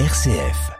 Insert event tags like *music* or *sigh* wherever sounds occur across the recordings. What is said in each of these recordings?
RCF.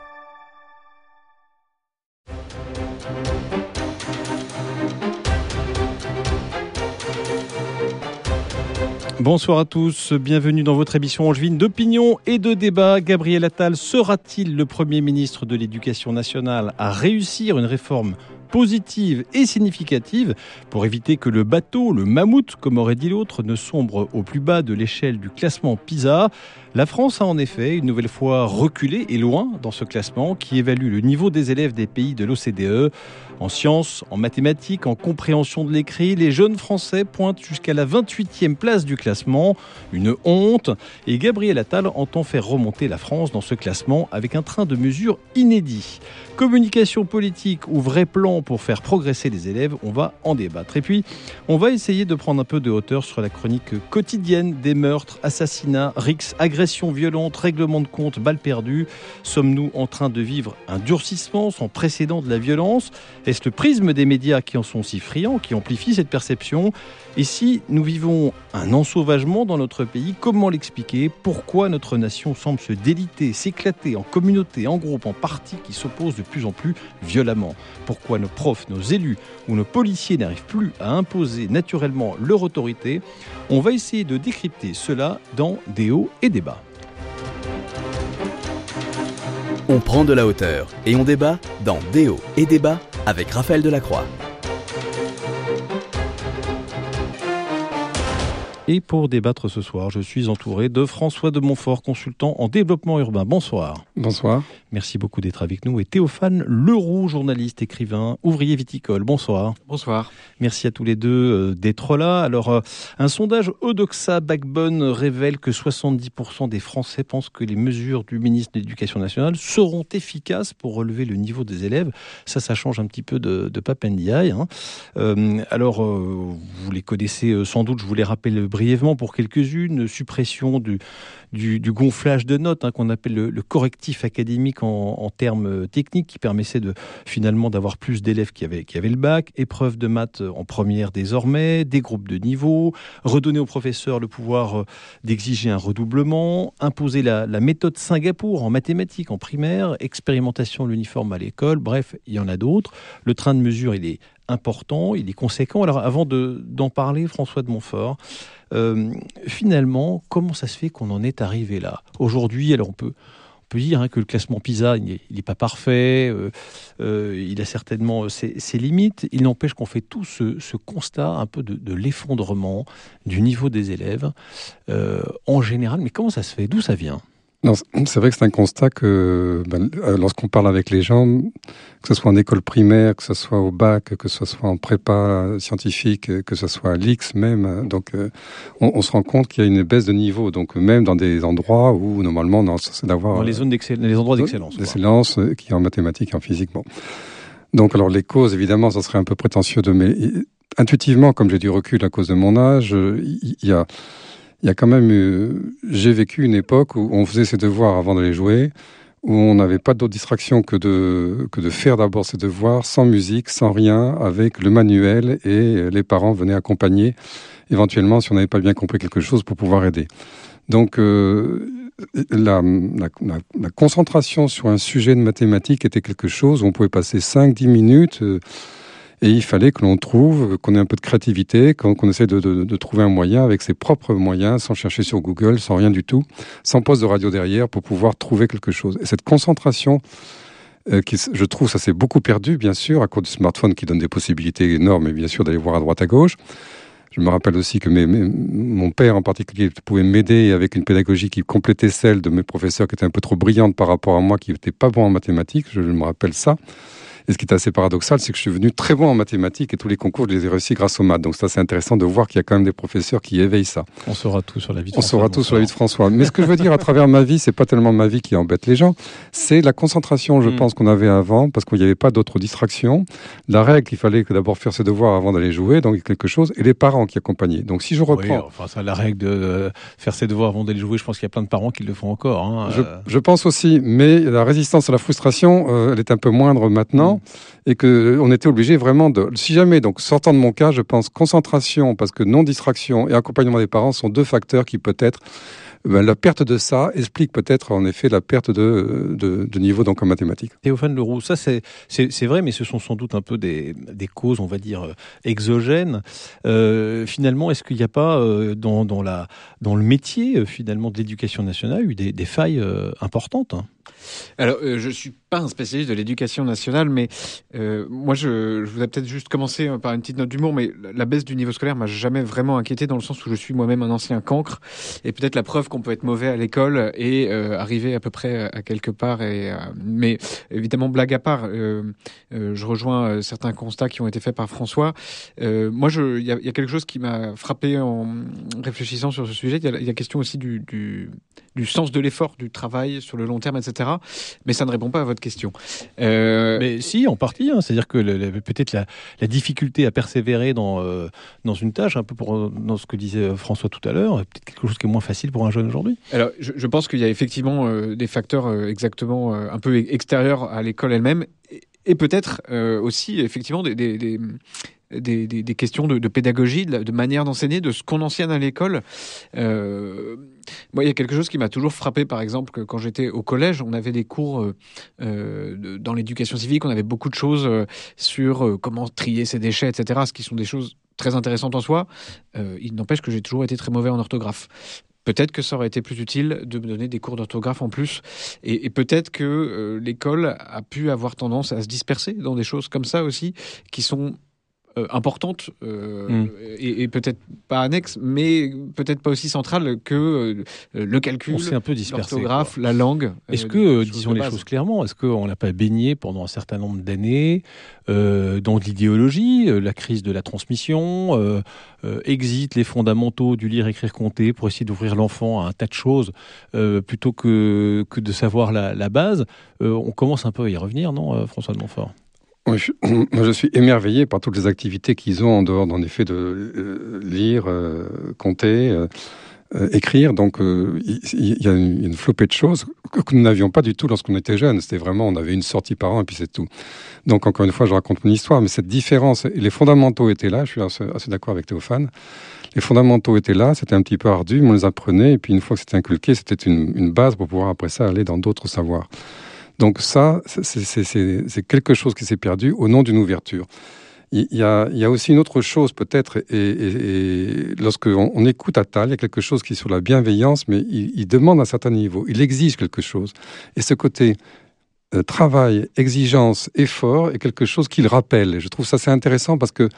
Bonsoir à tous, bienvenue dans votre émission angevine d'opinion et de débat. Gabriel Attal sera-t-il le Premier ministre de l'Éducation nationale à réussir une réforme positive et significative pour éviter que le bateau, le mammouth, comme aurait dit l'autre, ne sombre au plus bas de l'échelle du classement PISA. La France a en effet une nouvelle fois reculé et loin dans ce classement qui évalue le niveau des élèves des pays de l'OCDE. En sciences, en mathématiques, en compréhension de l'écrit, les jeunes Français pointent jusqu'à la 28e place du classement. Une honte. Et Gabriel Attal entend faire remonter la France dans ce classement avec un train de mesures inédit. Communication politique ou vrai plan pour faire progresser les élèves, on va en débattre. Et puis, on va essayer de prendre un peu de hauteur sur la chronique quotidienne des meurtres, assassinats, rixes, agressions violentes, règlements de compte, balles perdues. Sommes-nous en train de vivre un durcissement sans précédent de la violence? Est-ce le prisme des médias qui en sont si friands, qui amplifie cette perception? Et si nous vivons un ensauvagement dans notre pays, comment l'expliquer? Pourquoi notre nation semble se déliter, s'éclater en communautés, en groupes, en partis qui s'opposent plus en plus violemment Pourquoi nos profs, nos élus ou nos policiers n'arrivent plus à imposer naturellement leur autorité? On va essayer de décrypter cela dans des hauts et des bas. On prend de la hauteur et on débat dans Déo et débat avec Raphaël Delacroix. Et pour débattre ce soir, je suis entouré de François de Montfort, consultant en développement urbain. Bonsoir. Bonsoir. Merci beaucoup d'être avec nous. Et Théophane Leroux, journaliste, écrivain, ouvrier viticole. Bonsoir. Bonsoir. Merci à tous les deux euh, d'être là. Alors, euh, un sondage Odoxa Backbone révèle que 70% des Français pensent que les mesures du ministre de l'Éducation nationale seront efficaces pour relever le niveau des élèves. Ça, ça change un petit peu de, de Papendiaï. Hein. Euh, alors, euh, vous les connaissez sans doute, je vous les rappelle brièvement pour quelques-unes. Suppression du, gonflage de notes, hein, qu'on appelle le, correctif académique en, termes techniques, qui permettait de, finalement d'avoir plus d'élèves qui avaient, le bac, épreuve de maths en première désormais, des groupes de niveau, redonner aux professeurs le pouvoir euh, d'exiger un redoublement, imposer la, méthode Singapour en mathématiques en primaire, expérimentation de l'uniforme à l'école, bref, il y en a d'autres. Le train de mesure, il est important, il est conséquent. Alors avant d'en de, parler, François de Montfort, euh, finalement, comment ça se fait qu'on en est arrivé là? Aujourd'hui, alors on peut, on peut dire hein, que le classement PISA, n'est pas parfait, euh, euh, il a certainement ses, limites. Il n'empêche qu'on fait tout ce, constat un peu de, l'effondrement du niveau des élèves en général. Mais comment ça se fait? D'où ça vient? C'est vrai que c'est un constat que ben, lorsqu'on parle avec les gens, que ce soit en école primaire, que ce soit au bac, que ce soit en prépa scientifique, que ce soit à l'X même, donc on, on, se rend compte qu'il y a une baisse de niveau. Donc même dans des endroits où normalement non, c'est d'avoir dans les zones d'excellence, les endroits d'excellence, d'excellence qui est en mathématiques et en physique. Bon, donc alors les causes évidemment, ça serait un peu prétentieux de mais intuitivement, comme j'ai du recul à cause de mon âge, il y a il y a quand même eu... J'ai vécu une époque où on faisait ses devoirs avant d'aller jouer, où on n'avait pas d'autre distraction que de, que de faire d'abord ses devoirs sans musique, sans rien, avec le manuel, et les parents venaient accompagner, éventuellement, si on n'avait pas bien compris quelque chose, pour pouvoir aider. Donc, euh, la, concentration sur un sujet de mathématiques était quelque chose où on pouvait passer 5-10 minutes... Euh, et il fallait que l'on trouve, qu'on ait un peu de créativité, qu'on qu essaie de, trouver un moyen avec ses propres moyens, sans chercher sur Google, sans rien du tout, sans poste de radio derrière, pour pouvoir trouver quelque chose. Et cette concentration, euh, qui, je trouve, ça s'est beaucoup perdu, bien sûr, à cause du smartphone qui donne des possibilités énormes, et bien sûr d'aller voir à droite à gauche. Je me rappelle aussi que mon père en particulier pouvait m'aider avec une pédagogie qui complétait celle de mes professeurs qui étaient un peu trop brillantes par rapport à moi qui n'étais pas bon en mathématiques, je me rappelle ça. Et ce qui est assez paradoxal, c'est que je suis venu très bon en mathématiques et tous les concours, je les ai réussi grâce aux maths. Donc ça, c'est intéressant de voir qu'il y a quand même des professeurs qui éveillent ça. On saura tout sur la vie de On François. saura tout sur la vie de François. Mais ce que je veux dire à travers ma vie, c'est pas tellement ma vie qui embête les gens, c'est la concentration, je mmh. pense, qu'on avait avant, parce qu'il n'y avait pas d'autres distractions. La règle, il fallait que d'abord faire ses devoirs avant d'aller jouer, donc quelque chose, et les parents qui accompagnaient. Donc si je reprends... Oui, enfin, ça, la règle de euh, faire ses devoirs avant d'aller jouer, je pense qu'il y a plein de parents qui le font encore. Hein, je, euh... je, pense aussi, mais la résistance à la frustration, euh, elle est un peu moindre maintenant, et que on était obligé vraiment de, si jamais, donc sortant de mon cas, je pense concentration, parce que non distraction et accompagnement des parents sont deux facteurs qui peut-être ben, la perte de ça explique peut-être en effet la perte de, de, niveau donc en mathématiques. Théophane Leroux, ça c'est vrai, mais ce sont sans doute un peu des, des causes, on va dire, exogènes. Euh, finalement, est-ce qu'il n'y a pas euh, dans, dans, la, dans le métier euh, finalement de l'éducation nationale eu des, des failles importantes alors, euh, je suis pas un spécialiste de l'éducation nationale, mais euh, moi, je, je voudrais peut-être juste commencer euh, par une petite note d'humour, mais la baisse du niveau scolaire m'a jamais vraiment inquiété dans le sens où je suis moi-même un ancien cancre, et peut-être la preuve qu'on peut être mauvais à l'école et arriver à peu près à quelque part. Et, mais évidemment, blague à part, je rejoins certains constats qui ont été faits par François. moi, il y y a, quelque chose qui m'a frappé en réfléchissant sur ce sujet. Il y, y a, question aussi du, du, du sens de l'effort, du travail sur le long terme, etc. Mais ça ne répond pas à votre question. Euh... Mais si, en partie. Hein. C'est-à-dire que peut-être la, la, difficulté à persévérer dans, euh, dans une tâche, un peu pour, dans ce que disait François tout à l'heure, peut-être quelque chose qui est moins facile pour un jeune aujourd'hui. Alors, je, je pense qu'il y a effectivement euh, des facteurs exactement un peu extérieurs à l'école elle-même et peut-être aussi effectivement des, des, des, des, questions de, pédagogie, de, manière d'enseigner, de ce qu'on enseigne à l'école. Euh, moi, il y a quelque chose qui m'a toujours frappé, par exemple, que quand j'étais au collège, on avait des cours euh, euh dans l'éducation civique, on avait beaucoup de choses sur comment trier ses déchets, etc., ce qui sont des choses très intéressantes en soi. il n'empêche que j'ai toujours été très mauvais en orthographe. Peut-être que ça aurait été plus utile de me donner des cours d'orthographe en plus. Et, peut-être que l'école a pu avoir tendance à se disperser dans des choses comme ça aussi, qui sont euh, importante euh, mm. et, et peut-être pas annexe, mais peut-être pas aussi centrale que euh, le calcul, l'orthographe, la langue. Est-ce que, disons les choses clairement, est-ce qu'on n'a pas baigné pendant un certain nombre d'années dans l'idéologie, la crise de la transmission, exit les fondamentaux du lire, écrire, compter pour essayer d'ouvrir l'enfant à un tas de choses plutôt que, que de savoir la, la base On commence un peu à y revenir, non, François de Montfort? Je, *clears throat* je suis émerveillé par toutes les activités qu'ils ont en dehors, en effet, de euh, lire, euh, compter, euh, euh écrire. Donc, euh, il y, a une, une, flopée de choses que, nous n'avions pas du tout lorsqu'on était jeunes. C'était vraiment, on avait une sortie par an et puis c'est tout. Donc, encore une fois, je raconte mon histoire, mais cette différence, les fondamentaux étaient là. Je suis assez, assez d'accord avec Théophane. Les fondamentaux étaient là, c'était un petit peu ardu, mais on les apprenait, et puis une fois que c'était inculqué, c'était une, une base pour pouvoir après ça aller dans d'autres savoirs. Donc ça, c'est quelque chose qui s'est perdu au nom d'une ouverture. Il y, a, aussi une autre chose peut-être, et, et, lorsqu'on on écoute Attal, il y a quelque chose qui est sur la bienveillance, mais il, demande un certain niveau, il exige quelque chose. Et ce côté euh, travail, exigence, effort est quelque chose qu'il rappelle. Je trouve ça assez intéressant parce que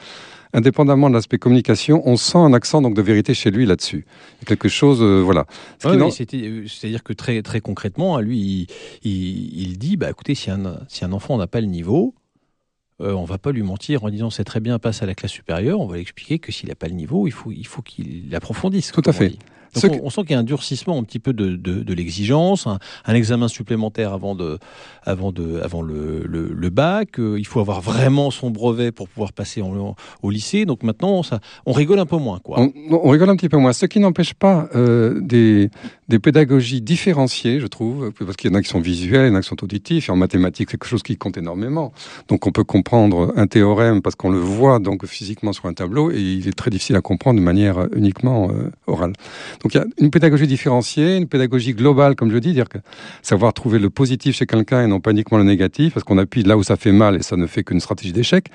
indépendamment de l'aspect communication, on sent un accent donc de vérité chez lui là-dessus. Quelque chose, euh, voilà. Ce oui, euh, C'est-à-dire que très très concrètement, lui, il, il, il, dit, bah écoutez, si un, si un enfant n'a pas le niveau, euh, on va pas lui mentir en disant c'est très bien, passe à la classe supérieure. On va lui expliquer que s'il n'a pas le niveau, il faut il faut qu'il approfondisse. Tout à fait. Donc on, on, sent qu'il y a un durcissement un petit peu de, de, de l'exigence, un, un, examen supplémentaire avant, de, avant, de, avant le, le, le bac. Euh, il faut avoir vraiment son brevet pour pouvoir passer en, au lycée. Donc maintenant, ça, on rigole un peu moins. Quoi. On, on rigole un petit peu moins. Ce qui n'empêche pas euh, des, des pédagogies différenciées, je trouve, parce qu'il y en a qui sont visuels, il y en a qui sont auditifs. Et en mathématiques, c'est quelque chose qui compte énormément. Donc on peut comprendre un théorème parce qu'on le voit donc physiquement sur un tableau et il est très difficile à comprendre de manière uniquement euh, orale. Donc il y a une pédagogie différenciée, une pédagogie globale, comme je dis, dire que savoir trouver le positif chez quelqu'un et non pas uniquement le négatif, parce qu'on appuie là où ça fait mal et ça ne fait qu'une stratégie d'échec.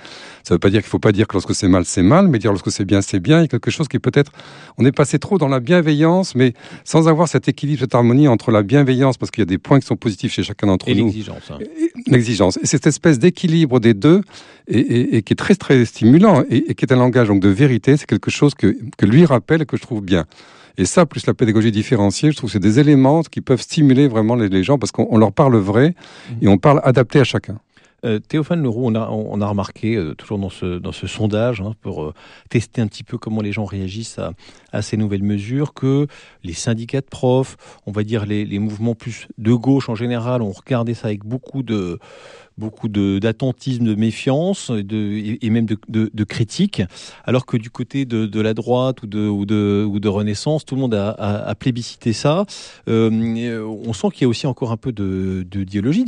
Ça ne veut pas dire qu'il ne faut pas dire que lorsque c'est mal, c'est mal, mais dire lorsque c'est bien, c'est bien. Il y a quelque chose qui peut-être, on est passé trop dans la bienveillance, mais sans avoir cet équilibre, cette harmonie entre la bienveillance, parce qu'il y a des points qui sont positifs chez chacun d'entre nous. Et l'exigence. Hein. L'exigence. Et cette espèce d'équilibre des deux, et, et, et, qui est très très stimulant, et, et qui est un langage donc de vérité, c'est quelque chose que, que lui rappelle et que je trouve bien. Et ça, plus la pédagogie différenciée, je trouve que c'est des éléments qui peuvent stimuler vraiment les, les gens parce qu'on leur parle vrai et on parle adapté à chacun. Euh, Théophane Leroux, on a, on a remarqué, euh, toujours dans ce, dans ce sondage, hein, pour euh, tester un petit peu comment les gens réagissent à, à, ces nouvelles mesures, que les syndicats de profs, on va dire les, les mouvements plus de gauche en général, ont regardé ça avec beaucoup de, beaucoup d'attentisme, de, méfiance de, et même de, de, critique, alors que du côté de, la droite ou de, ou, ou de Renaissance, tout le monde a, a, plébiscité ça. Euh, on sent qu'il y a aussi encore un peu de.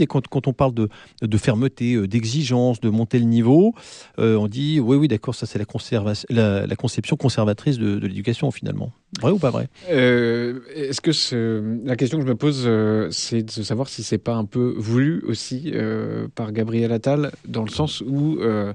Et quand, quand on parle de, fermeté, euh, d'exigence, de monter le niveau, euh, on dit oui, oui, d'accord, ça c'est la, la, la, conception conservatrice de l'éducation finalement. Vrai ou pas vrai? Euh, Est-ce que ce, la question que je me pose, euh, c'est de savoir si c'est pas un peu voulu aussi euh, par Gabriel Attal, dans le sens où euh,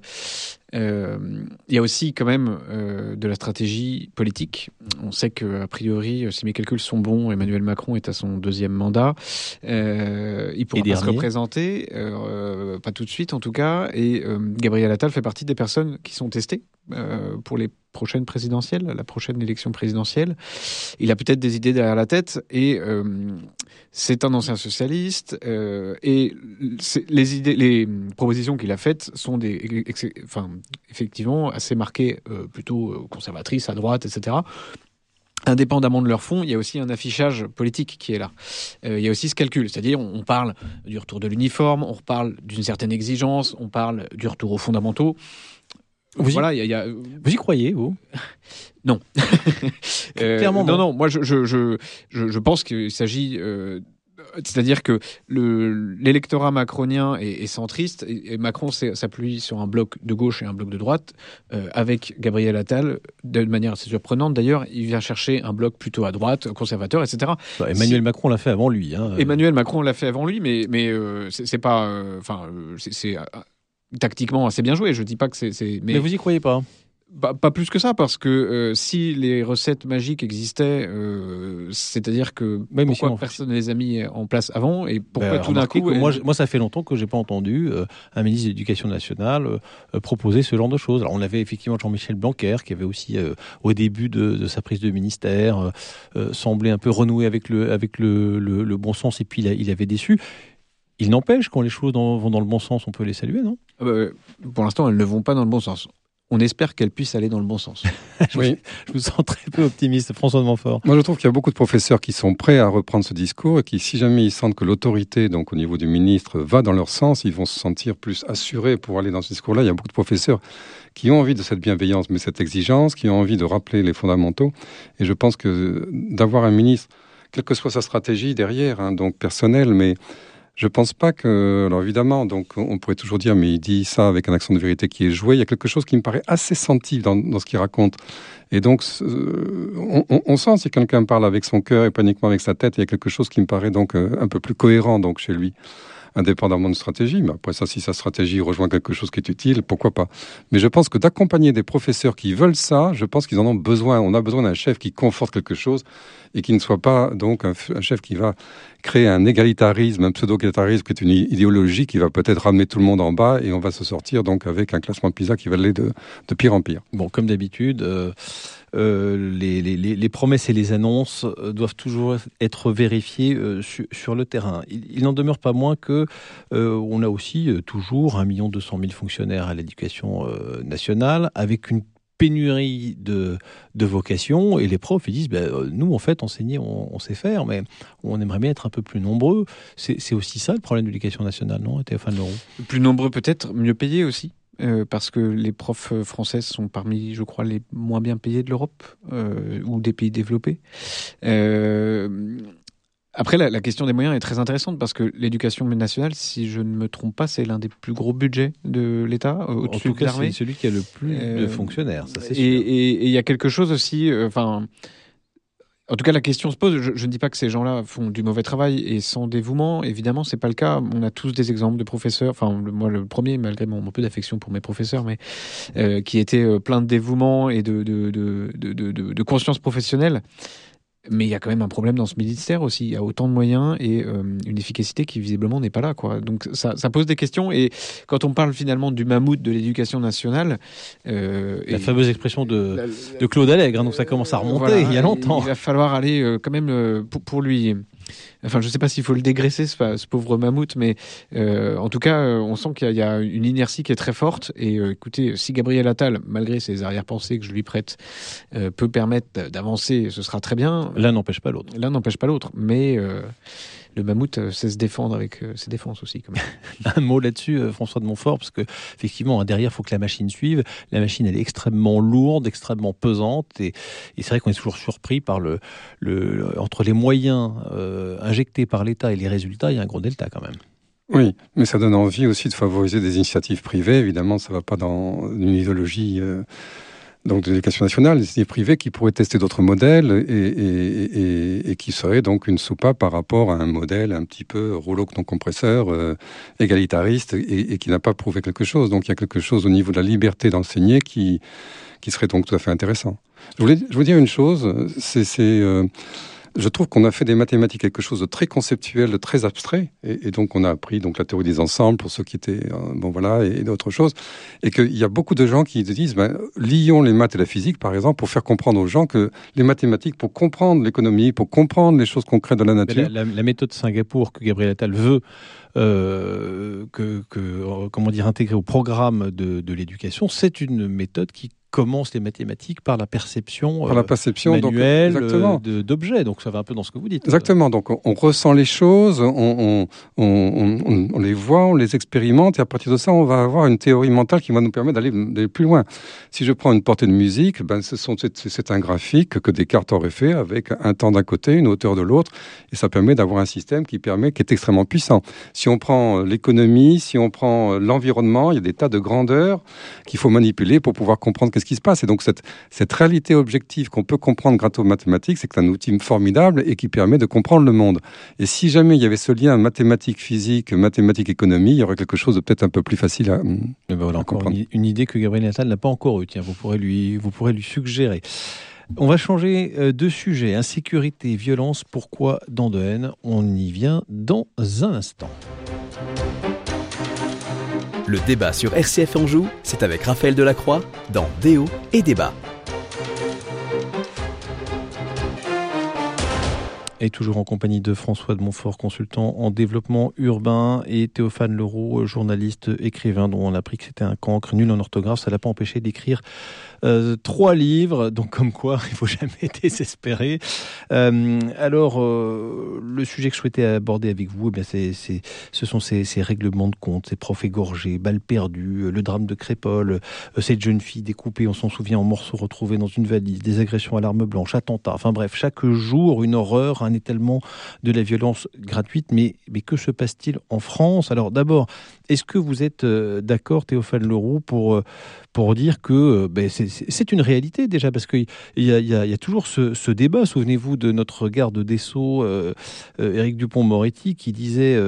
il y a aussi quand même euh, de la stratégie politique. On sait que a priori, si mes calculs sont bons, Emmanuel Macron est à son deuxième mandat. Euh, il pourra pas se représenter, euh, pas tout de suite en tout cas. Et euh, Gabriel Attal fait partie des personnes qui sont testées euh, pour les prochaines présidentielles, la prochaine élection présidentielle. Il a peut-être des idées derrière la tête et euh, c'est un ancien socialiste euh, et les idées, les propositions qu'il a faites sont des, enfin, effectivement assez marquées, euh, plutôt euh, conservatrices à droite, etc. Indépendamment de leur fond, il y a aussi un affichage politique qui est là. Euh, il y a aussi ce calcul, c'est-à-dire on, parle du retour de l'uniforme, on reparle d'une certaine exigence, on parle du retour aux fondamentaux. Vous y- voilà, il y a, il y a- Vous y croyez, vous? *laughs* Euh, Clairement, non, non. non. Moi, je, je, je, je, je pense qu'il s'agit. euh, c'est-à-dire que le- l'électorat macronien est, est centriste et, et Macron s'appuie sur un bloc de gauche et un bloc de droite. Euh, avec Gabriel Attal, de manière assez surprenante d'ailleurs, il vient chercher un bloc plutôt à droite, conservateur, etc. Bah, Emmanuel Macron l'a fait avant lui. Hein. Emmanuel Macron l'a fait avant lui, mais, mais euh, c'est pas. euh, Enfin, euh, c'est- tactiquement assez bien joué. Je dis pas que c'est. c'est- mais... vous y croyez pas Bah, pas plus que ça, parce que euh, si les recettes magiques existaient, euh, c'est-à-dire que pourquoi personne ne les a mis en place avant et pourquoi Bah, tout d'un coup moi, ça fait longtemps que j'ai pas entendu euh, un ministre de l'Éducation nationale proposer ce genre de choses. Alors, on avait effectivement Jean-Michel Blanquer, qui avait aussi, au début de, de sa prise de ministère, semblé un peu renouer avec le, avec le, le, le bon sens, et puis il, a- il avait déçu. Il n'empêche, quand les choses dans- vont dans le bon sens, on peut les saluer, non? Euh, pour l'instant, elles ne vont pas dans le bon sens. On espère qu'elles puissent aller dans le bon sens. *laughs* Oui. Je vous sens très peu optimiste, François de Montfort. Moi, je trouve qu'il y a beaucoup de professeurs qui sont prêts à reprendre ce discours et qui, si jamais ils sentent que l'autorité, donc au niveau du ministre, va dans leur sens, ils vont se sentir plus assurés pour aller dans ce discours-là. Il y a beaucoup de professeurs qui ont envie de cette bienveillance, mais cette exigence, qui ont envie de rappeler les fondamentaux. Et je pense que d'avoir un ministre, quelle que soit sa stratégie derrière, hein, donc personnelle, mais je pense pas que, alors évidemment, donc on pourrait toujours dire, mais il dit ça avec un accent de vérité qui est joué. Il y a quelque chose qui me paraît assez senti dans, dans ce qu'il raconte. Et donc, on, sent si quelqu'un parle avec son cœur et pas uniquement avec sa tête, il y a quelque chose qui me paraît donc euh, un peu plus cohérent donc chez lui, indépendamment de stratégie. Mais après ça, si sa stratégie rejoint quelque chose qui est utile, pourquoi pas. Mais je pense que d'accompagner des professeurs qui veulent ça, je pense qu'ils en ont besoin. On a besoin d'un chef qui conforte quelque chose et qui ne soit pas donc un chef qui va créer un égalitarisme, un pseudo-égalitarisme qui est une idéologie qui va peut-être ramener tout le monde en bas et on va se sortir donc avec un classement PISA qui va aller de, de pire en pire. Bon, comme d'habitude, euh, euh, les, les- promesses et les annonces euh, doivent toujours être vérifiées su- sur le terrain. Il, n'en demeure pas moins que on a aussi toujours 1 200 000 fonctionnaires à l'éducation nationale, avec une pénurie de, de vocations et les profs ils disent ben, euh, nous en fait enseigner on, sait faire mais on aimerait bien être un peu plus nombreux c'est aussi ça le problème de l'éducation nationale non Théophane Leroux Plus nombreux peut-être, mieux payés aussi. euh, parce que les profs euh, françaises sont parmi, je crois, les moins bien payés de l'Europe ou des pays développés. Après, la, la question des moyens est très intéressante parce que l'éducation nationale, si je ne me trompe pas, c'est l'un des plus gros budgets de l'État, euh, en au-dessus de l'armée. c'est celui qui a le plus de Euh, fonctionnaires ça c'est Et sûr et- il y a quelque chose aussi, euh, enfin. en tout cas, la question se pose. Je, je ne dis pas que ces gens-là font du mauvais travail et sans dévouement. Évidemment, c'est pas le cas. On a tous des exemples de professeurs. Enfin, le- moi, le premier, malgré mon, mon peu d'affection pour mes professeurs, mais euh, qui étaient pleins de dévouement et de conscience professionnelle. Mais il y a quand même un problème dans ce ministère aussi. Il y a autant de moyens et euh, une efficacité qui visiblement n'est pas là. Quoi. Donc ça, ça pose des questions. Et quand on parle finalement du mammouth de l'éducation nationale, euh, La et- fameuse expression de, la- de Claude Allègre, hein, donc ça commence à remonter voilà, il y a longtemps. Il va falloir aller euh, quand même euh, pour, pour lui. Enfin, je ne sais pas s'il faut le dégraisser, ce, ce pauvre mammouth, mais euh, en tout cas, euh, on sent qu'il y, a- il y a une inertie qui est très forte. Et euh, écoutez, si Gabriel Attal, malgré ses arrière-pensées que je lui prête, euh, peut permettre d'avancer, ce sera très bien. L'un n'empêche pas l'autre. L'un n'empêche pas l'autre, mais euh, le mammouth euh, sait se défendre avec euh, ses défenses aussi. Quand même. *laughs* Un mot là-dessus, euh, François de Montfort, parce que effectivement, hein, derrière, il faut que la machine suive. La machine, elle est extrêmement lourde, extrêmement pesante, et, et c'est vrai qu'on est toujours surpris par le, entre les moyens euh, injectés par l'État et les résultats, il y a un gros delta quand même. Oui, mais ça donne envie aussi de favoriser des initiatives privées. Évidemment, ça va pas dans une idéologie euh, donc de l'éducation nationale, des privées qui pourraient tester d'autres modèles et, et, et, et, qui seraient donc une soupape par rapport à un modèle un petit peu rouleau non compresseur, euh, égalitariste et, qui n'a pas prouvé quelque chose. Donc il y a quelque chose au niveau de la liberté d'enseigner qui, qui serait donc tout à fait intéressant. Je voulais, je voulais dire une chose, c'est... Euh, je trouve qu'on a fait des mathématiques quelque chose de très conceptuel, de très abstrait, et, donc on a appris donc la théorie des ensembles pour ceux qui étaient euh, bon voilà et, d'autres choses, et qu'il y a beaucoup de gens qui disent ben, lions les maths et la physique par exemple pour faire comprendre aux gens que les mathématiques pour comprendre l'économie, pour comprendre les choses concrètes de la nature. La, méthode Singapour que Gabriel Attal veut euh, que, que, comment dire intégrer au programme de, de l'éducation, c'est une méthode qui commence les mathématiques par la perception, par la perception manuelle euh, d'objets. Donc ça va un peu dans ce que vous dites. Exactement. Donc on, ressent les choses, on, on, on, les voit, on les expérimente, et à partir de ça, on va avoir une théorie mentale qui va nous permettre d'aller plus loin. Si je prends une portée de musique, ben c'est un graphique que Descartes aurait fait avec un temps d'un côté, une hauteur de l'autre, et ça permet d'avoir un système qui permet, qui est extrêmement puissant. Si on prend l'économie, si on prend l'environnement, il y a des tas de grandeurs qu'il faut manipuler pour pouvoir comprendre ce qui se passe. Et donc cette, cette réalité objective qu'on peut comprendre grâce aux mathématiques, c'est que c'est un outil formidable et qui permet de comprendre le monde. Et si jamais il y avait ce lien mathématiques-physique, mathématiques-économie, il y aurait quelque chose de peut-être un peu plus facile à, ben voilà, comprendre. Une, idée que Gabriel Nathan n'a pas encore eue. Tiens, vous pourrez lui, vous pourrez lui suggérer. On va changer euh, de sujet. Insécurité, violence, pourquoi dans de haine? On y vient dans un instant. Le débat sur RCF Anjou, c'est avec Raphaël Delacroix dans Déo et Débat. Et toujours en compagnie de François de Montfort, consultant en développement urbain, et Théophane Leroux, journaliste, écrivain, dont on a appris que c'était un cancre nul en orthographe. Ça l'a pas empêché d'écrire euh, trois livres, donc comme quoi *laughs* il faut jamais désespérer. Euh, alors, euh, le sujet que je souhaitais aborder avec vous, eh bien, c'est, ce sont ces, règlements de compte, ces profs égorgés, balles perdues, le drame de Crépole, cette jeune fille découpée, on s'en souvient, en morceaux retrouvés dans une valise, des agressions à l'arme blanche, attentats, enfin bref, chaque jour une horreur, un étalement de la violence gratuite. Mais, mais que se passe-t-il en France? Alors d'abord, est-ce que vous êtes d'accord, Théophane Leroux, pour, pour dire que ben, c'est une réalité déjà Parce qu'il y, y, y, a toujours ce, débat. Souvenez-vous de notre garde des Sceaux, Éric Dupont-Moretti, qui disait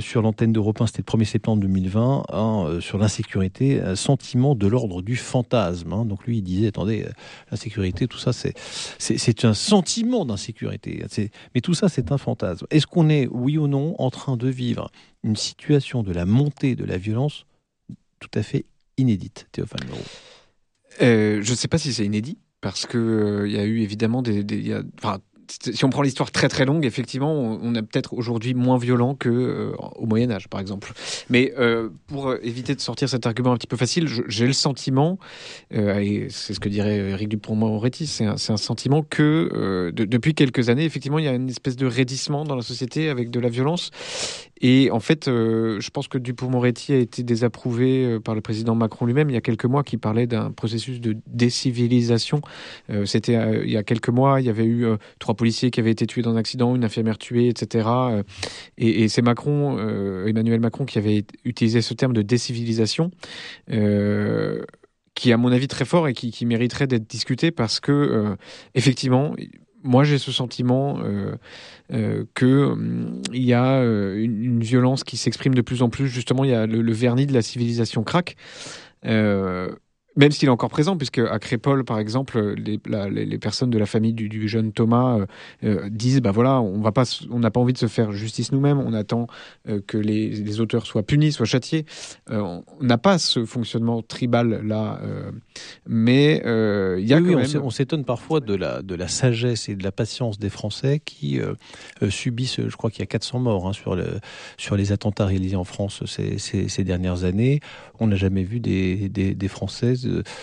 sur l'antenne d'Europe 1, c'était le 1er septembre 2020, hein, sur l'insécurité, un sentiment de l'ordre du fantasme. Hein. Donc lui, il disait, attendez, l'insécurité, tout ça, c'est un sentiment d'insécurité. Mais tout ça, c'est un fantasme. Est-ce qu'on est, oui ou non, en train de vivre une situation de la montée de la violence tout à fait inédite, Théophane Leroux euh, Je ne sais pas si c'est inédit, parce qu'il euh, il y a eu évidemment des... y a, si on prend l'histoire très très longue, effectivement, on, est peut-être aujourd'hui moins violent que euh, au Moyen Âge, par exemple. Mais euh, pour éviter de sortir cet argument un petit peu facile, j'ai le sentiment, euh, et c'est ce que dirait Eric Dupont-Moretti, c'est un, un, sentiment que depuis quelques années, effectivement, il y a une espèce de raidissement dans la société avec de la violence. Et en fait, je pense que Dupont-Moretti a été désapprouvé par le président Macron lui-même il y a quelques mois, qui parlait d'un processus de décivilisation. C'était il y a quelques mois, il y avait eu trois policiers qui avaient été tués dans un accident, une infirmière tuée, etc. Euh, et, c'est Macron, euh, Emmanuel Macron, qui avait utilisé ce terme de décivilisation. Euh, qui à mon avis très fort et qui, mériterait d'être discuté parce que effectivement moi j'ai ce sentiment qu'il que il y a une, violence qui s'exprime de plus en plus. Justement il y a le, vernis de la civilisation craque même s'il est encore présent, puisque à Crépole, par exemple, les, les, personnes de la famille du, jeune Thomas euh, euh, disent, bah voilà, on va pas, on n'a pas envie de se faire justice nous-mêmes, on attend euh, que les, auteurs soient punis, soient châtiés. on n'a pas ce fonctionnement tribal là, mais il y a oui, On s'étonne parfois de la de la sagesse et de la patience des Français qui subissent, je crois qu'il y a 400 morts hein, sur le sur les attentats réalisés en France ces, ces, dernières années. On n'a jamais vu des, des, des Françaises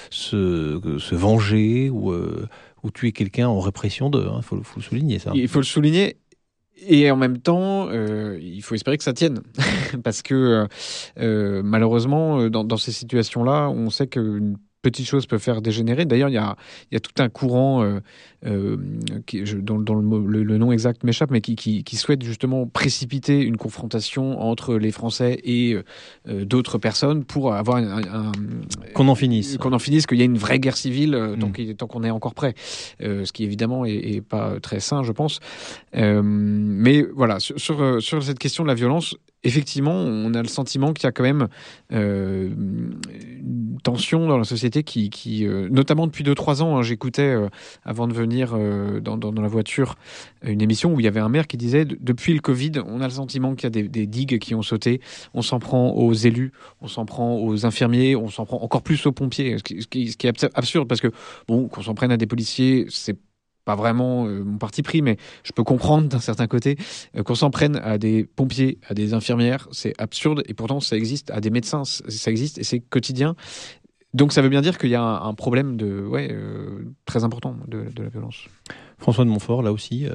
se, se venger ou, euh, ou tuer quelqu'un en répression de. Il hein, faut, le souligner ça. Il faut le souligner. Et en même temps, euh, il faut espérer que ça tienne, *laughs* parce que euh, malheureusement, dans, dans, ces situations-là, on sait qu'une petites choses peuvent faire dégénérer. D'ailleurs, il y a, il y a tout un courant euh, euh, qui, je, dont, dont le, le, nom exact m'échappe, mais qui, qui, qui, souhaite justement précipiter une confrontation entre les Français et euh, d'autres personnes pour avoir un, un qu'on en finisse, qu'on en finisse, qu'il y ait une vraie guerre civile mm. tant, tant qu'on est encore prêt, ce qui évidemment est, est, pas très sain, je pense. mais voilà, sur cette question de la violence, effectivement, on a le sentiment qu'il y a quand même euh, une tension dans la société qui, euh, notamment depuis 2-3 ans, hein, j'écoutais euh, avant de venir dans, la voiture une émission où il y avait un maire qui disait depuis le Covid, on a le sentiment qu'il y a des, digues qui ont sauté, on s'en prend aux élus, on s'en prend aux infirmiers, on s'en prend encore plus aux pompiers, ce qui est absurde parce que bon, qu'on s'en prenne à des policiers, c'est pas vraiment euh, mon parti pris, mais je peux comprendre d'un certain côté euh, qu'on s'en prenne à des pompiers, à des infirmières, c'est absurde et pourtant ça existe, à des médecins, ça existe et c'est quotidien. Donc ça veut bien dire qu'il y a un, problème de, ouais, euh, très important de, la violence. François de Montfort, là aussi,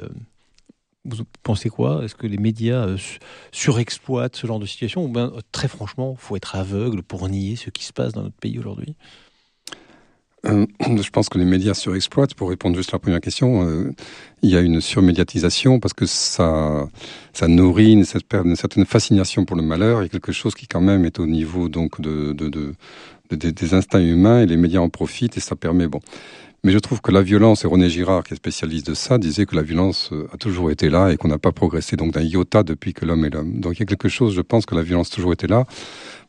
vous pensez quoi? Est-ce que les médias surexploitent ce genre de situation? Très franchement, faut être aveugle pour nier ce qui se passe dans notre pays aujourd'hui? Euh, *clears throat* je pense que les médias surexploitent. Pour répondre juste à la première question, euh, il y a une surmédiatisation parce que ça, nourrit une, certaine fascination pour le malheur et quelque chose qui quand même est au niveau donc de des instincts humains et les médias en profitent et ça permet bon. Mais je trouve que la violence, et René Girard, qui est spécialiste de ça, disait que la violence euh, a toujours été là et qu'on n'a pas progressé donc d'un iota depuis que l'homme est l'homme. Donc il y a quelque chose, je pense que la violence a toujours été là.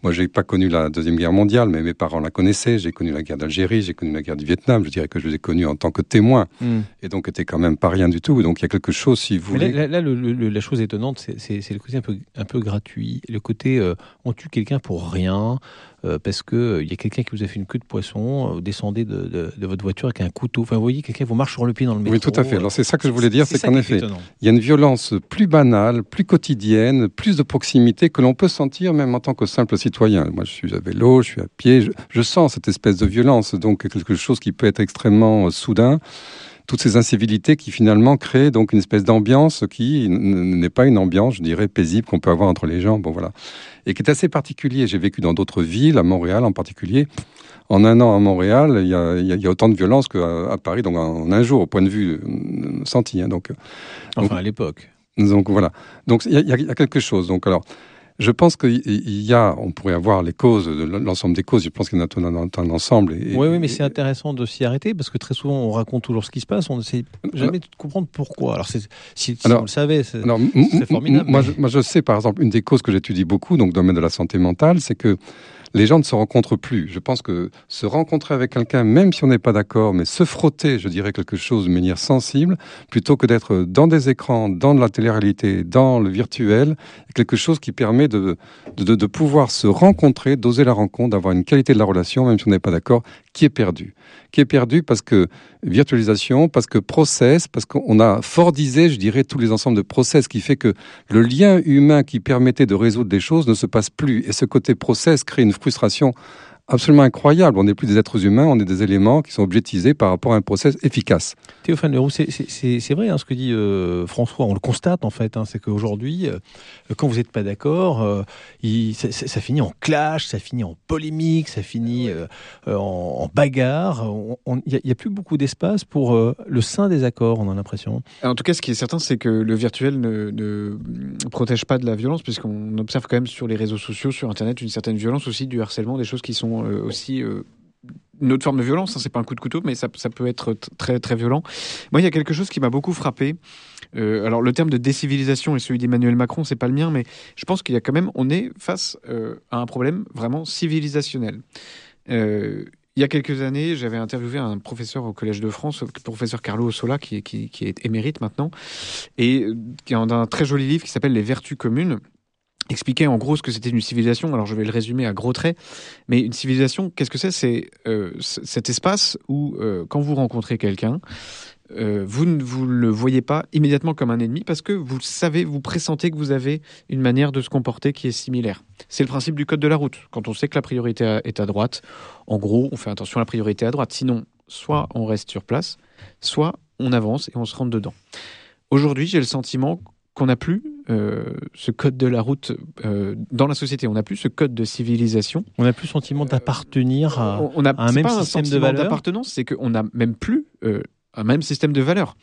Moi, j'ai pas connu la deuxième guerre mondiale, mais mes parents la connaissaient. J'ai connu la guerre d'Algérie, j'ai connu la guerre du Vietnam. Je dirais que je les ai connus en tant que témoin, mm. et donc était quand même pas rien du tout. Donc il y a quelque chose, si vous voulez. Là, là, le, le, la chose étonnante, c'est le côté un peu, un peu gratuit, le côté euh, on tue quelqu'un pour rien. Euh, parce que il euh, y a quelqu'un qui vous a fait une queue de poisson, vous descendez de, de, de, votre voiture avec un couteau. Enfin, vous voyez, quelqu'un vous marche sur le pied dans le métro. Oui, tout à fait. Alors c'est ça que je voulais dire, c'est qu'en effet, il y a une violence plus banale, plus quotidienne, plus de proximité que l'on peut sentir même en tant que simple citoyen. Moi, je suis à vélo, je suis à pied, je, je sens cette espèce de violence, donc quelque chose qui peut être extrêmement euh, soudain toutes ces incivilités qui finalement créent donc une espèce d'ambiance qui n'est pas une ambiance, je dirais, paisible qu'on peut avoir entre les gens. Bon voilà, et qui est assez particulier. J'ai vécu dans d'autres villes, à Montréal en particulier. En un an à Montréal, il y a, il y a autant de violence qu'à Paris, donc en un jour, au point de vue euh, senti. Hein, donc, enfin donc, à l'époque. Donc voilà. Donc il y, y a quelque chose. Donc alors. Je pense qu'il y a, on pourrait avoir les causes, l'ensemble des causes. Je pense qu'il y en a tout un, ensemble. Et, oui, oui, mais c'est intéressant de s'y arrêter parce que très souvent on raconte toujours ce qui se passe, on ne sait jamais de comprendre pourquoi. Alors, si, si alors, on le savait, c'est formidable. Moi, mais... je, moi, je sais, par exemple, une des causes que j'étudie beaucoup, donc domaine de la santé mentale, c'est que les gens ne se rencontrent plus. Je pense que se rencontrer avec quelqu'un, même si on n'est pas d'accord, mais se frotter, je dirais quelque chose de manière sensible, plutôt que d'être dans des écrans, dans de la télé-réalité, dans le virtuel, quelque chose qui permet de, de, de pouvoir se rencontrer, d'oser la rencontre, d'avoir une qualité de la relation, même si on n'est pas d'accord, qui est perdu. Qui est perdu parce que virtualisation, parce que process, parce qu'on a fordisé, je dirais, tous les ensembles de process qui fait que le lien humain qui permettait de résoudre des choses ne se passe plus. Et ce côté process crée une frustration absolument incroyable. On n'est plus des êtres humains, on est des éléments qui sont objetisés par rapport à un process efficace. Théophane Leroux, c'est vrai hein, ce que dit euh, François, on le constate en fait, hein, c'est qu'aujourd'hui, euh, quand vous n'êtes pas d'accord, euh, ça, ça, finit en clash, ça finit en polémique, ça finit euh, en, en, bagarre. Il n'y a, a, plus beaucoup d'espace pour euh, le sein des accords, on a l'impression. En tout cas, ce qui est certain, c'est que le virtuel ne, ne, protège pas de la violence, puisqu'on observe quand même sur les réseaux sociaux, sur Internet, une certaine violence aussi, du harcèlement, des choses qui sont euh, aussi euh, une autre forme de violence. Hein, c'est pas un coup de couteau, mais ça, peut être très très violent. Moi, il y a quelque chose qui m'a beaucoup frappé. Euh, alors, le terme de décivilisation et celui d'Emmanuel Macron, c'est pas le mien, mais je pense qu'il y a quand même, on est face à un problème vraiment civilisationnel. Il y a quelques années, j'avais interviewé un professeur au Collège de France, le professeur Carlo Sola, qui, qui, qui est émérite maintenant, et qui a un très joli livre qui s'appelle Les Vertus communes expliquait en gros ce que c'était une civilisation. Alors je vais le résumer à gros traits, mais une civilisation, qu'est-ce que c'est? C'est euh, cet espace où, euh, quand vous rencontrez quelqu'un, euh, vous ne vous le voyez pas immédiatement comme un ennemi parce que vous savez, vous pressentez que vous avez une manière de se comporter qui est similaire. C'est le principe du code de la route. Quand on sait que la priorité est à droite, en gros, on fait attention à la priorité à droite. Sinon, soit on reste sur place, soit on avance et on se rentre dedans. Aujourd'hui, j'ai le sentiment qu'on n'a plus euh, ce code de la route euh, dans la société. On n'a plus ce code de civilisation. On n'a plus le sentiment d'appartenir à, on, a, un même pas système un de valeurs. d'appartenance, c'est qu'on n'a même plus euh, un même système de valeurs.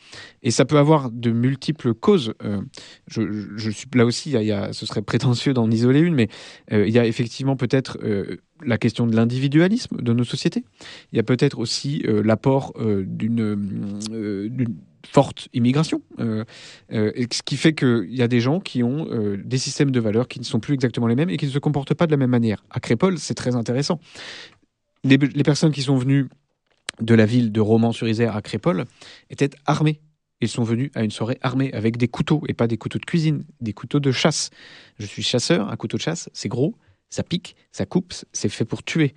Et ça peut avoir de multiples causes. Euh, je, je, je, suis là aussi, il y a, ce serait prétentieux d'en isoler une, mais euh, il y a effectivement peut-être euh, la question de l'individualisme de nos sociétés. Il y a peut-être aussi l'apport d'une d'une forte immigration, euh, euh, ce qui fait qu'il y a des gens qui ont euh, des systèmes de valeurs qui ne sont plus exactement les mêmes et qui ne se comportent pas de la même manière. À Crépole, c'est très intéressant. Les, personnes qui sont venues de la ville de Romans-sur-Isère à Crépole étaient armés. Ils sont venus à une soirée armée avec des couteaux et pas des couteaux de cuisine, des couteaux de chasse. Je suis chasseur, un couteau de chasse, c'est gros, ça pique, ça coupe, c'est fait pour tuer.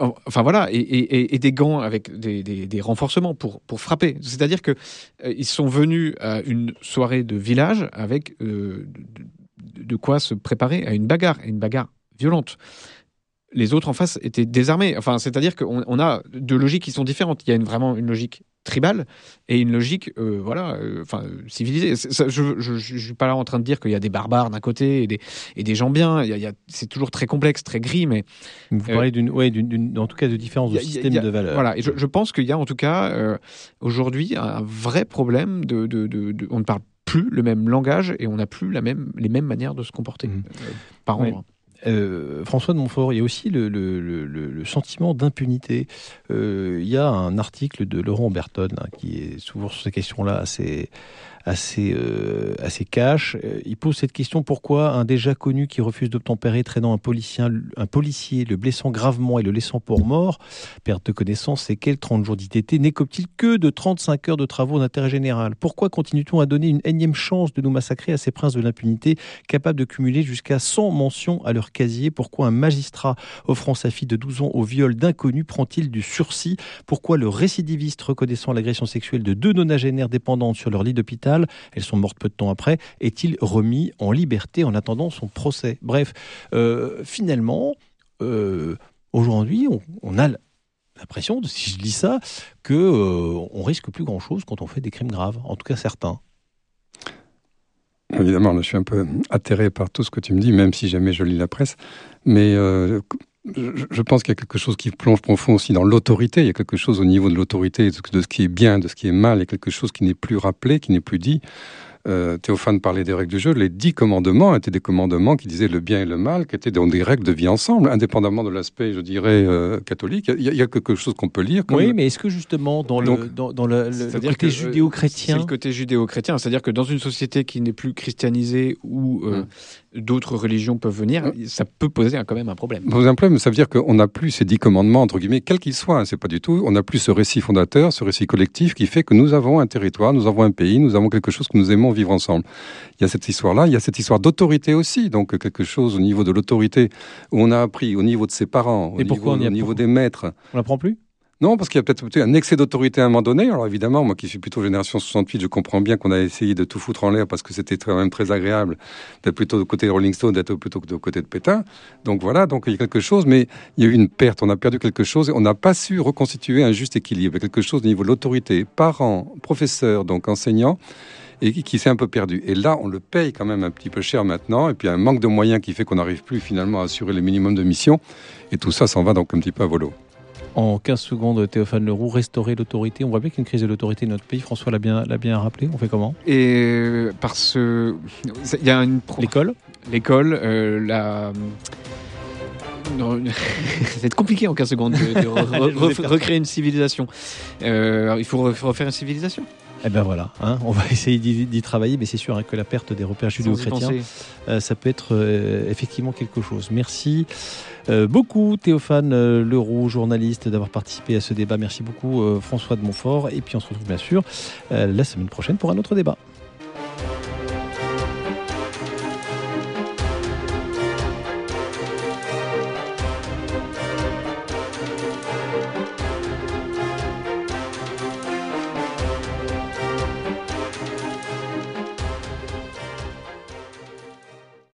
Euh, enfin voilà, et, des gants avec des, des, renforcements pour, pour frapper. C'est-à-dire que euh, sont venus à une soirée de village avec euh, de, quoi se préparer à une bagarre, à une bagarre violente les autres en face étaient désarmés. Enfin, c'est-à-dire qu'on on a deux logiques qui sont différentes. Il y a une, vraiment une logique tribale et une logique, euh, voilà, euh, enfin civilisée. Ça, je, je, je, suis pas là en train de dire qu'il y a des barbares d'un côté et des, et des gens bien. C'est toujours très complexe, très gris, mais vous parlez d'une, ouais, d'une, en tout cas de différence de système a, de valeurs. Voilà, et je, je pense qu'il y a en tout cas euh, aujourd'hui un vrai problème de, de, de, de, on ne parle plus le même langage et on n'a plus la même, les mêmes manières de se comporter mmh. par endroit. Euh, François de Montfort, il y a aussi le, sentiment d'impunité. Euh, il y a un article de Laurent Berton hein, qui est souvent sur ces questions-là assez, euh, assez cash. Il pose cette question pourquoi un déjà connu qui refuse d'obtempérer, traînant un policier, le blessant gravement et le laissant pour mort, perte de connaissance, séquelles, 30 jours d'ITT, n'écope-t-il que de 35 heures de travaux d'intérêt général? Pourquoi continue-t-on à donner une énième chance de nous massacrer à ces princes de l'impunité, capables de cumuler jusqu'à 100 mentions à leur casier? Pourquoi un magistrat offrant sa fille de 12 ans au viol d'inconnus prend-il du sursis? Pourquoi le récidiviste reconnaissant l'agression sexuelle de deux nonagénaires dépendantes sur leur lit d'hôpital, elles sont mortes peu de temps après, est-il remis en liberté en attendant son procès? Bref, euh, finalement, euh, aujourd'hui, on, a l'impression, si je lis ça, que euh, on risque plus grand-chose quand on fait des crimes graves, en tout cas certains. Évidemment, là, je suis un peu atterré par tout ce que tu me dis, même si jamais je lis la presse. Mais je, pense qu'il y a quelque chose qui plonge profond aussi dans l'autorité. Il y a quelque chose au niveau de l'autorité, de ce qui est bien, de ce qui est mal. Il y a quelque chose qui n'est plus rappelé, qui n'est plus dit. Euh, Théophane parlait des règles du jeu. Les dix commandements étaient des commandements qui disaient le bien et le mal, qui étaient des règles de vie ensemble, indépendamment de l'aspect, je dirais, euh, catholique. Il y, a, il y, a, quelque chose qu'on peut lire. oui, mais est-ce que justement dans donc, le, dans, dans le, le, le côté judéo-chrétien, c'est le côté judéo-chrétien, c'est-à-dire que dans une société qui n'est plus christianisée où euh, hum. D'autres religions peuvent venir, hum. ça peut poser quand même un problème. Poser un problème, ça veut dire qu'on n'a plus ces dix commandements entre guillemets, quels qu'ils soient. Hein, c'est pas du tout. On n'a plus ce récit fondateur, ce récit collectif qui fait que nous avons un territoire, nous avons un pays, nous avons quelque chose que nous aimons vivre ensemble il y a cette histoire-là, il y a cette histoire d'autorité aussi, donc quelque chose au niveau de l'autorité où on a appris au niveau de ses parents, au Et niveau, pourquoi on au niveau des maîtres. On n'apprend plus? Non, parce qu'il y a peut-être un excès d'autorité à un moment donné. Alors évidemment, moi qui suis plutôt génération 68, je comprends bien qu'on a essayé de tout foutre en l'air parce que c'était quand même très agréable d'être plutôt du côté de Rolling Stone, d'être plutôt que du côté de Pétain. Donc voilà, donc il y a quelque chose, mais il y a eu une perte, on a perdu quelque chose et on n'a pas su reconstituer un juste équilibre. Quelque chose au niveau de l'autorité, parents, professeurs, donc enseignants et qui s'est un peu perdu. Et là, on le paye quand même un petit peu cher maintenant, et puis un manque de moyens qui fait qu'on n'arrive plus finalement à assurer le minimum de missions, et tout ça s'en va donc un petit peu à volo. En 15 secondes, Théophane Leroux, restaurer l'autorité. On voit bien qu'il y a une crise de l'autorité dans notre pays. François l'a bien, l'a bien rappelé. On fait comment? Et parce il y a une l'école, l'école, euh, la *laughs* c'est compliqué en 15 secondes de, de *laughs* re, re, recréer une civilisation. Euh, il faut refaire une civilisation. Eh ben voilà, hein, on va *laughs* essayer d'y travailler, mais c'est sûr hein, que la perte des repères judéo-chrétiens, euh, ça peut être euh, effectivement quelque chose. Merci beaucoup Théophane euh, Leroux, journaliste, d'avoir participé à ce débat. Merci beaucoup euh, François de Montfort. Et puis on se retrouve bien sûr la semaine prochaine pour un autre débat.